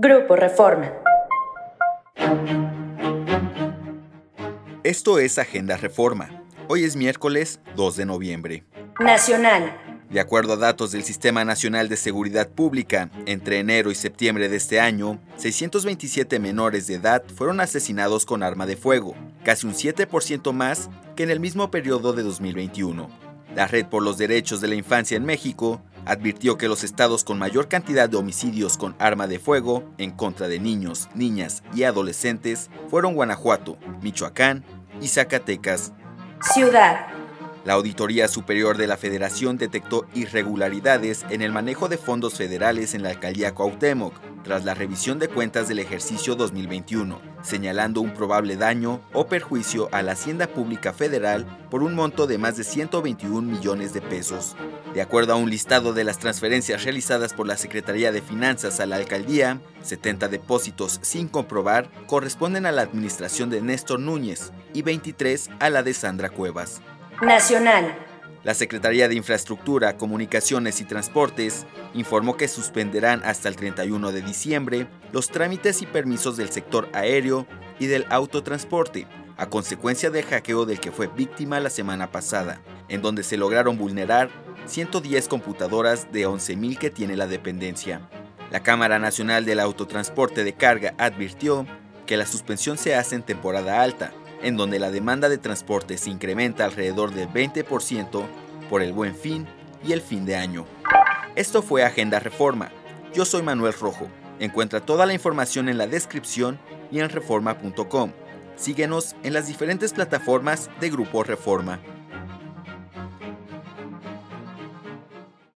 Grupo Reforma. Esto es Agenda Reforma. Hoy es miércoles 2 de noviembre. Nacional. De acuerdo a datos del Sistema Nacional de Seguridad Pública, entre enero y septiembre de este año, 627 menores de edad fueron asesinados con arma de fuego, casi un 7% más que en el mismo periodo de 2021. La Red por los Derechos de la Infancia en México advirtió que los estados con mayor cantidad de homicidios con arma de fuego en contra de niños, niñas y adolescentes fueron Guanajuato, Michoacán y Zacatecas. Ciudad. La Auditoría Superior de la Federación detectó irregularidades en el manejo de fondos federales en la alcaldía Cuauhtémoc tras la revisión de cuentas del ejercicio 2021, señalando un probable daño o perjuicio a la Hacienda Pública Federal por un monto de más de 121 millones de pesos. De acuerdo a un listado de las transferencias realizadas por la Secretaría de Finanzas a la alcaldía, 70 depósitos sin comprobar corresponden a la administración de Néstor Núñez y 23 a la de Sandra Cuevas. Nacional. La Secretaría de Infraestructura, Comunicaciones y Transportes informó que suspenderán hasta el 31 de diciembre los trámites y permisos del sector aéreo y del autotransporte, a consecuencia del hackeo del que fue víctima la semana pasada, en donde se lograron vulnerar 110 computadoras de 11.000 que tiene la dependencia. La Cámara Nacional del Autotransporte de Carga advirtió que la suspensión se hace en temporada alta, en donde la demanda de transporte se incrementa alrededor del 20% por el buen fin y el fin de año. Esto fue Agenda Reforma. Yo soy Manuel Rojo. Encuentra toda la información en la descripción y en reforma.com. Síguenos en las diferentes plataformas de Grupo Reforma.